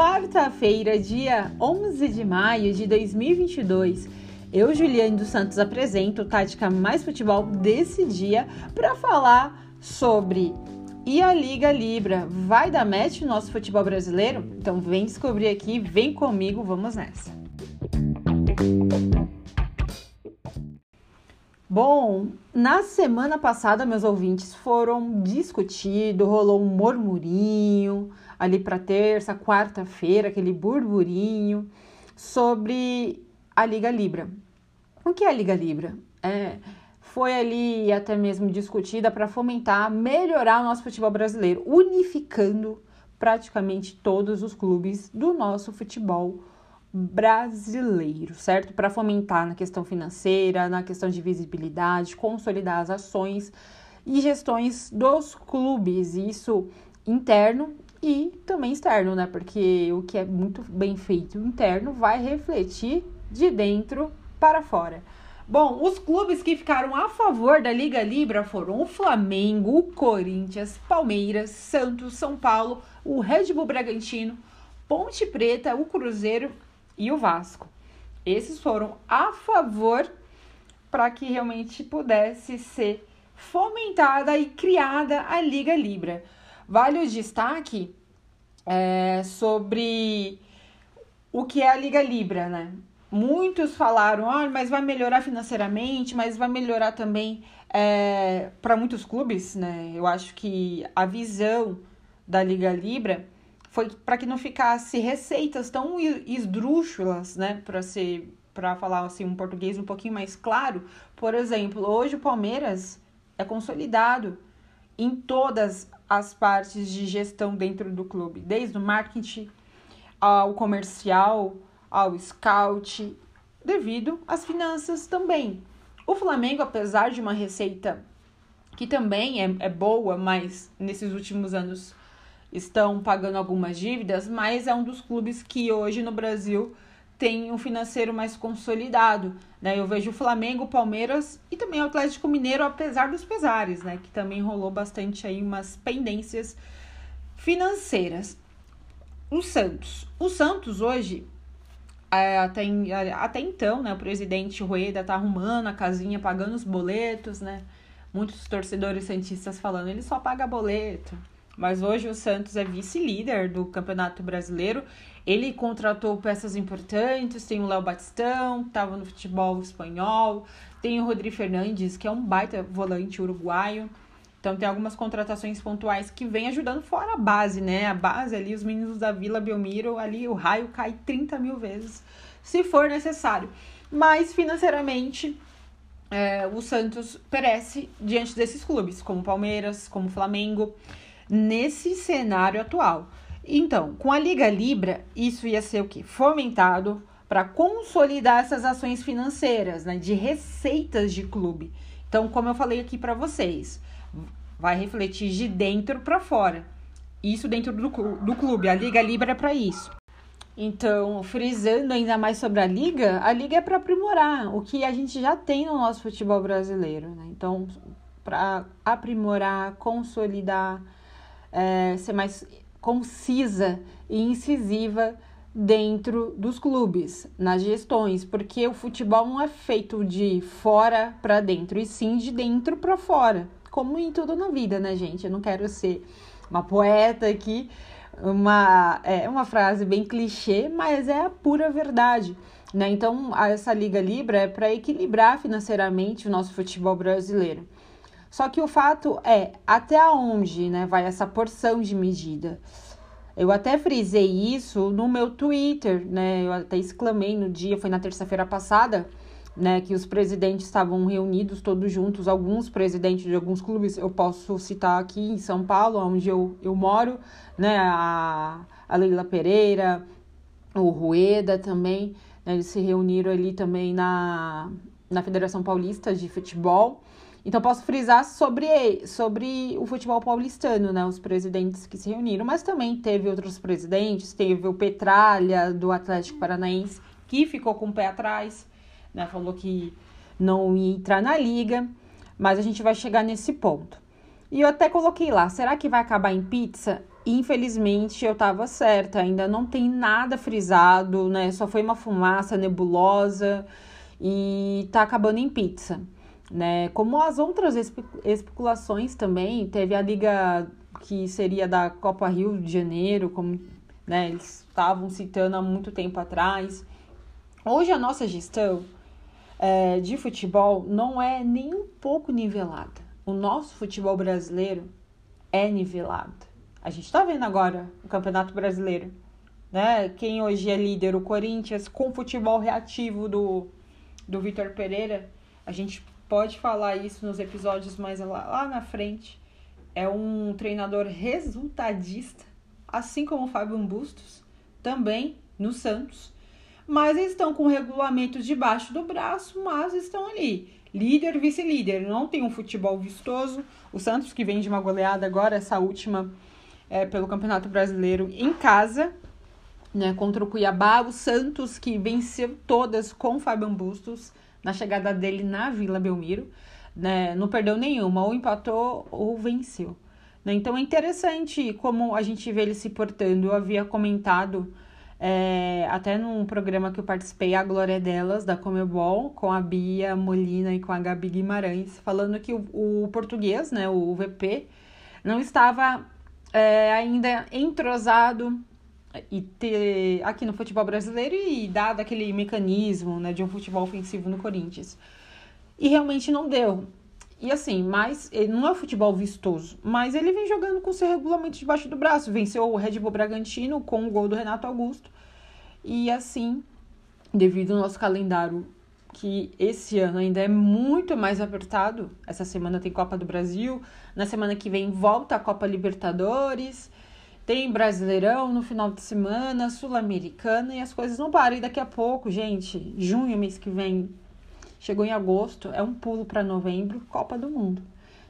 quarta-feira, dia 11 de maio de 2022. Eu, Juliane dos Santos, apresento o Tática Mais Futebol desse dia para falar sobre e a Liga Libra vai dar match no nosso futebol brasileiro? Então vem descobrir aqui, vem comigo, vamos nessa. Bom, na semana passada, meus ouvintes foram discutidos, rolou um murmurinho ali para terça, quarta-feira, aquele burburinho sobre a Liga Libra. O que é a Liga Libra? É, foi ali até mesmo discutida para fomentar, melhorar o nosso futebol brasileiro, unificando praticamente todos os clubes do nosso futebol brasileiro, certo? Para fomentar na questão financeira, na questão de visibilidade, consolidar as ações e gestões dos clubes, isso interno e também externo, né? Porque o que é muito bem feito interno vai refletir de dentro para fora. Bom, os clubes que ficaram a favor da Liga Libra foram o Flamengo, o Corinthians, Palmeiras, Santos, São Paulo, o Red Bull Bragantino, Ponte Preta, o Cruzeiro e o Vasco. Esses foram a favor para que realmente pudesse ser fomentada e criada a Liga Libra. Vale o destaque é, sobre o que é a Liga Libra, né? Muitos falaram, ah, mas vai melhorar financeiramente, mas vai melhorar também é, para muitos clubes, né? Eu acho que a visão da Liga Libra foi para que não ficasse receitas tão esdrúxulas, né, para ser para falar assim um português um pouquinho mais claro. Por exemplo, hoje o Palmeiras é consolidado em todas as partes de gestão dentro do clube, desde o marketing ao comercial, ao scout, devido às finanças também. O Flamengo, apesar de uma receita que também é, é boa, mas nesses últimos anos estão pagando algumas dívidas, mas é um dos clubes que hoje no Brasil tem um financeiro mais consolidado. Né? Eu vejo o Flamengo, Palmeiras e também o Atlético Mineiro, apesar dos pesares, né? que também rolou bastante aí umas pendências financeiras. O Santos. O Santos hoje, é, até, até então, né, o presidente Rueda tá arrumando a casinha, pagando os boletos, né? Muitos torcedores santistas falando, ele só paga boleto. Mas hoje o Santos é vice-líder do Campeonato Brasileiro. Ele contratou peças importantes, tem o Léo Batistão, que estava no futebol espanhol, tem o Rodrigo Fernandes, que é um baita volante uruguaio. Então tem algumas contratações pontuais que vem ajudando fora a base, né? A base ali, os meninos da Vila Belmiro, ali o raio cai 30 mil vezes, se for necessário. Mas financeiramente, é, o Santos perece diante desses clubes, como Palmeiras, como Flamengo nesse cenário atual. Então, com a Liga Libra, isso ia ser o quê? Fomentado para consolidar essas ações financeiras, né, de receitas de clube. Então, como eu falei aqui para vocês, vai refletir de dentro para fora. Isso dentro do, do clube. A Liga Libra é para isso. Então, frisando ainda mais sobre a liga, a liga é para aprimorar o que a gente já tem no nosso futebol brasileiro. Né? Então, para aprimorar, consolidar é, ser mais concisa e incisiva dentro dos clubes, nas gestões, porque o futebol não é feito de fora para dentro, e sim de dentro para fora, como em tudo na vida, né, gente? Eu não quero ser uma poeta aqui, uma é uma frase bem clichê, mas é a pura verdade. Né? Então, essa Liga Libra é para equilibrar financeiramente o nosso futebol brasileiro. Só que o fato é até onde né, vai essa porção de medida. Eu até frisei isso no meu Twitter, né? Eu até exclamei no dia, foi na terça-feira passada, né? Que os presidentes estavam reunidos todos juntos, alguns presidentes de alguns clubes, eu posso citar aqui em São Paulo, onde eu, eu moro, né? A, a Leila Pereira, o Rueda também, né, eles se reuniram ali também na, na Federação Paulista de Futebol. Então, posso frisar sobre, sobre o futebol paulistano, né? Os presidentes que se reuniram, mas também teve outros presidentes, teve o Petralha, do Atlético Paranaense, que ficou com o pé atrás, né? Falou que não ia entrar na liga, mas a gente vai chegar nesse ponto. E eu até coloquei lá, será que vai acabar em pizza? infelizmente eu estava certa, ainda não tem nada frisado, né? Só foi uma fumaça nebulosa e tá acabando em pizza, né? Como as outras especulações também, teve a liga que seria da Copa Rio de Janeiro, como né, eles estavam citando há muito tempo atrás. Hoje a nossa gestão é, de futebol não é nem um pouco nivelada. O nosso futebol brasileiro é nivelado. A gente está vendo agora o Campeonato Brasileiro, né? Quem hoje é líder, o Corinthians, com o futebol reativo do, do Vitor Pereira. A gente pode falar isso nos episódios mais lá, lá na frente. É um treinador resultadista, assim como o Fábio Bustos, também no Santos. Mas estão com regulamentos debaixo do braço, mas estão ali. Líder, vice-líder. Não tem um futebol vistoso. O Santos, que vem de uma goleada agora, essa última é, pelo Campeonato Brasileiro em casa, né, contra o Cuiabá. O Santos, que venceu todas com o Fabian Bustos na chegada dele na Vila Belmiro. Né, não perdeu nenhuma, ou empatou ou venceu. Né? Então é interessante como a gente vê ele se portando. Eu havia comentado é, até num programa que eu participei, A Glória Delas, da Comebol, com a Bia Molina e com a Gabi Guimarães, falando que o, o português, né, o VP, não estava é, ainda entrosado e ter aqui no futebol brasileiro e dado aquele mecanismo né, de um futebol ofensivo no Corinthians. E realmente não deu. E assim, mas ele não é futebol vistoso, mas ele vem jogando com seu regulamento debaixo do braço. Venceu o Red Bull Bragantino com o gol do Renato Augusto. E assim, devido ao nosso calendário que esse ano ainda é muito mais apertado. Essa semana tem Copa do Brasil, na semana que vem volta a Copa Libertadores, tem Brasileirão no final de semana, Sul-Americana e as coisas não param. E daqui a pouco, gente, junho, mês que vem, chegou em agosto, é um pulo para novembro, Copa do Mundo.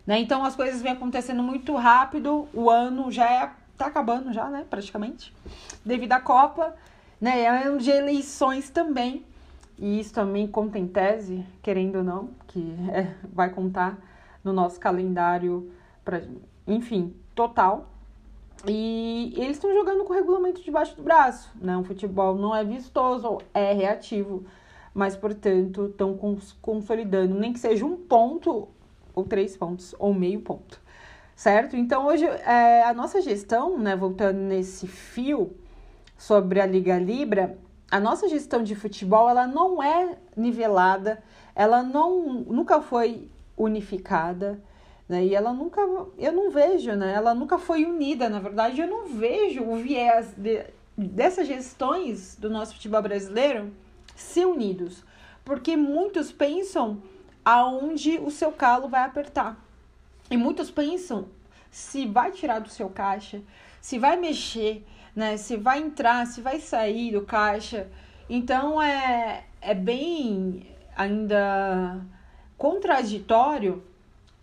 Né? Então as coisas vêm acontecendo muito rápido, o ano já é, tá acabando já, né, praticamente, devido à Copa, né? É ano de eleições também. E isso também conta em tese, querendo ou não, que é, vai contar no nosso calendário, pra, enfim, total. E eles estão jogando com o regulamento debaixo do braço, né? O futebol não é vistoso, é reativo, mas, portanto, estão cons consolidando, nem que seja um ponto, ou três pontos, ou meio ponto, certo? Então, hoje, é, a nossa gestão, né, voltando nesse fio sobre a Liga Libra, a nossa gestão de futebol ela não é nivelada, ela não nunca foi unificada, né? E ela nunca, eu não vejo, né? Ela nunca foi unida, na verdade, eu não vejo o viés de, dessas gestões do nosso futebol brasileiro se unidos, porque muitos pensam aonde o seu calo vai apertar. E muitos pensam se vai tirar do seu caixa, se vai mexer, né? Se vai entrar, se vai sair do caixa. Então é, é bem ainda contraditório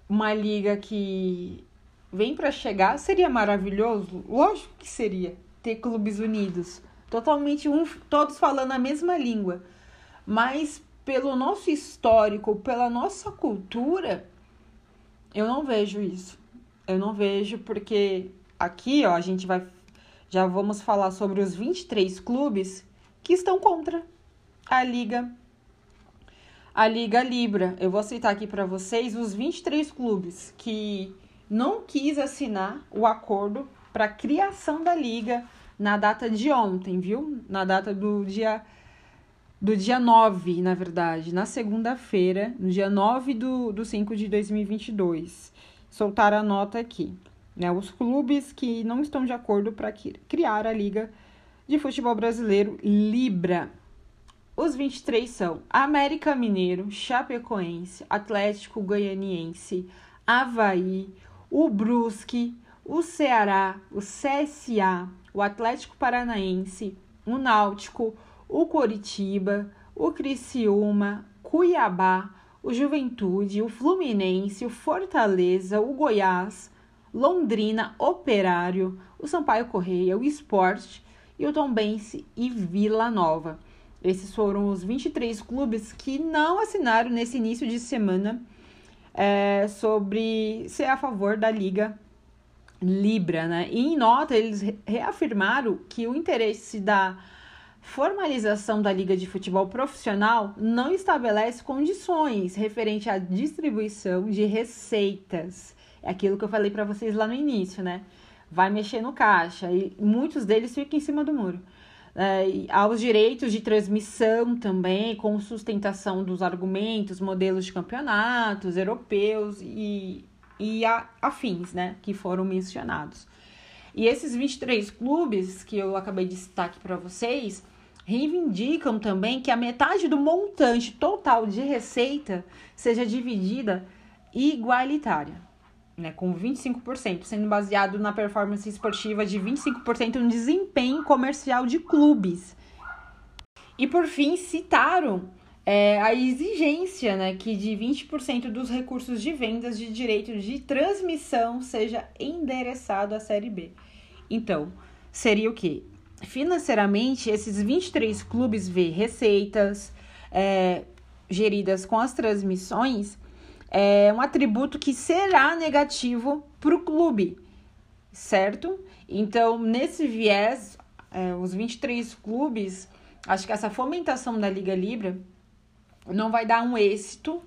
uma liga que vem para chegar. Seria maravilhoso? Lógico que seria ter clubes unidos, totalmente um, todos falando a mesma língua. Mas pelo nosso histórico, pela nossa cultura, eu não vejo isso. Eu não vejo porque aqui, ó, a gente vai já vamos falar sobre os 23 clubes que estão contra a Liga a Liga Libra. Eu vou citar aqui para vocês os 23 clubes que não quis assinar o acordo para a criação da liga na data de ontem, viu? Na data do dia do dia 9, na verdade, na segunda-feira, no dia 9 do, do 5 de 2022. Soltaram a nota aqui né, os clubes que não estão de acordo para criar a Liga de Futebol Brasileiro Libra. Os 23 são América Mineiro, Chapecoense, Atlético Goianiense, Havaí, o Brusque, o Ceará, o CSA, o Atlético Paranaense, o Náutico, o Coritiba, o Criciúma, Cuiabá, o Juventude, o Fluminense, o Fortaleza, o Goiás, Londrina, Operário, o Sampaio Correia, o Esporte e o Tombense e Vila Nova. Esses foram os 23 clubes que não assinaram nesse início de semana é, sobre ser a favor da Liga Libra, né? E em nota, eles reafirmaram que o interesse da formalização da Liga de Futebol Profissional não estabelece condições referente à distribuição de receitas. É aquilo que eu falei para vocês lá no início, né? Vai mexer no caixa e muitos deles ficam em cima do muro. É, aos direitos de transmissão também, com sustentação dos argumentos, modelos de campeonatos europeus e e a, afins, né, que foram mencionados. E esses 23 clubes que eu acabei de citar aqui para vocês reivindicam também que a metade do montante total de receita seja dividida igualitária, né, com 25%, sendo baseado na performance esportiva de 25% no desempenho comercial de clubes. E por fim, citaram é, a exigência né, que de 20% dos recursos de vendas de direito de transmissão seja endereçado à Série B. Então, seria o quê? Financeiramente, esses 23 clubes vê receitas é, geridas com as transmissões, é um atributo que será negativo para o clube, certo? Então, nesse viés, é, os 23 clubes, acho que essa fomentação da Liga Libra não vai dar um êxito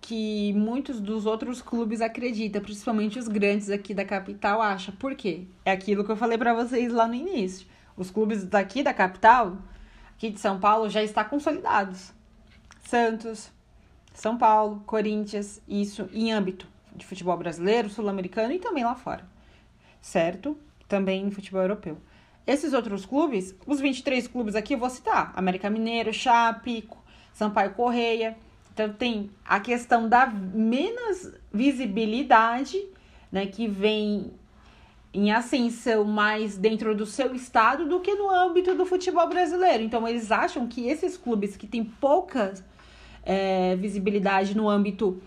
que muitos dos outros clubes acreditam, principalmente os grandes aqui da capital acham. Por quê? É aquilo que eu falei para vocês lá no início. Os clubes daqui da capital, aqui de São Paulo, já estão consolidados. Santos, São Paulo, Corinthians, isso em âmbito de futebol brasileiro, sul-americano e também lá fora. Certo? Também em futebol europeu. Esses outros clubes, os 23 clubes aqui eu vou citar: América Mineiro, Chape, Sampaio Correia. Então tem a questão da menos visibilidade, né, que vem em ascensão mais dentro do seu estado do que no âmbito do futebol brasileiro. Então eles acham que esses clubes que têm pouca é, visibilidade no âmbito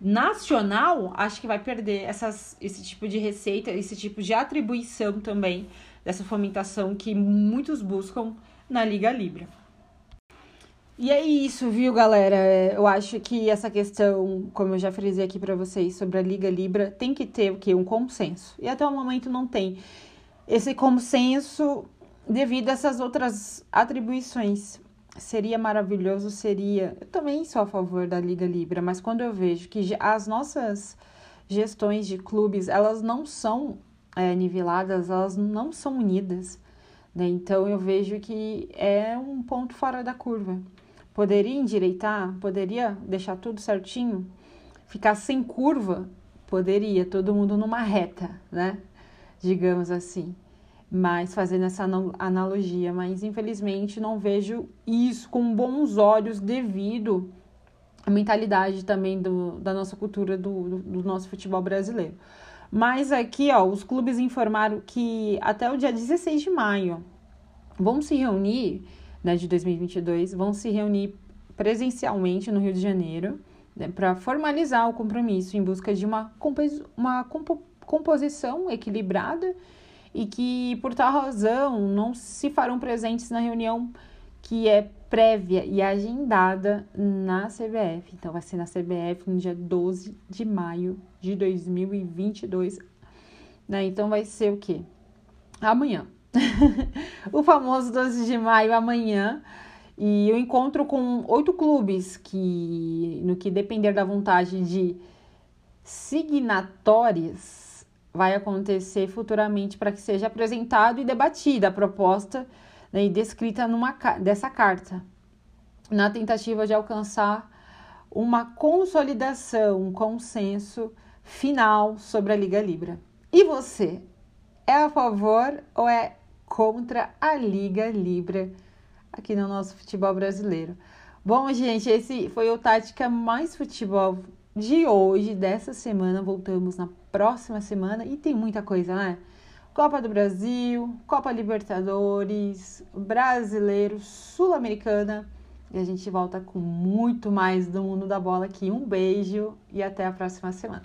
nacional, acho que vai perder essas, esse tipo de receita, esse tipo de atribuição também dessa fomentação que muitos buscam na Liga Libra. E é isso, viu, galera? É, eu acho que essa questão, como eu já frisei aqui para vocês sobre a Liga Libra, tem que ter o quê? Um consenso. E até o momento não tem esse consenso devido a essas outras atribuições. Seria maravilhoso, seria. Eu também sou a favor da Liga Libra, mas quando eu vejo que as nossas gestões de clubes, elas não são é, niveladas, elas não são unidas. Né? Então eu vejo que é um ponto fora da curva. Poderia endireitar? Poderia deixar tudo certinho? Ficar sem curva? Poderia, todo mundo numa reta, né? Digamos assim. Mas fazendo essa analogia, mas infelizmente não vejo isso com bons olhos devido à mentalidade também do, da nossa cultura, do, do, nosso futebol brasileiro. Mas aqui, ó, os clubes informaram que até o dia 16 de maio vão se reunir né, de 2022 vão se reunir presencialmente no Rio de Janeiro né, para formalizar o compromisso em busca de uma, uma compo composição equilibrada e que, por tal razão, não se farão presentes na reunião que é prévia e agendada na CBF. Então, vai ser na CBF no dia 12 de maio de 2022. Né? Então, vai ser o quê? Amanhã. o famoso 12 de maio amanhã. E eu encontro com oito clubes que, no que depender da vontade de signatórias, vai acontecer futuramente para que seja apresentado e debatida a proposta né, e descrita numa, dessa carta, na tentativa de alcançar uma consolidação, um consenso final sobre a Liga Libra. E você? É a favor ou é contra a Liga Libra aqui no nosso futebol brasileiro. Bom, gente, esse foi o Tática Mais Futebol de hoje, dessa semana. Voltamos na próxima semana e tem muita coisa, né? Copa do Brasil, Copa Libertadores, Brasileiro, Sul-Americana. E a gente volta com muito mais do mundo da bola aqui. Um beijo e até a próxima semana.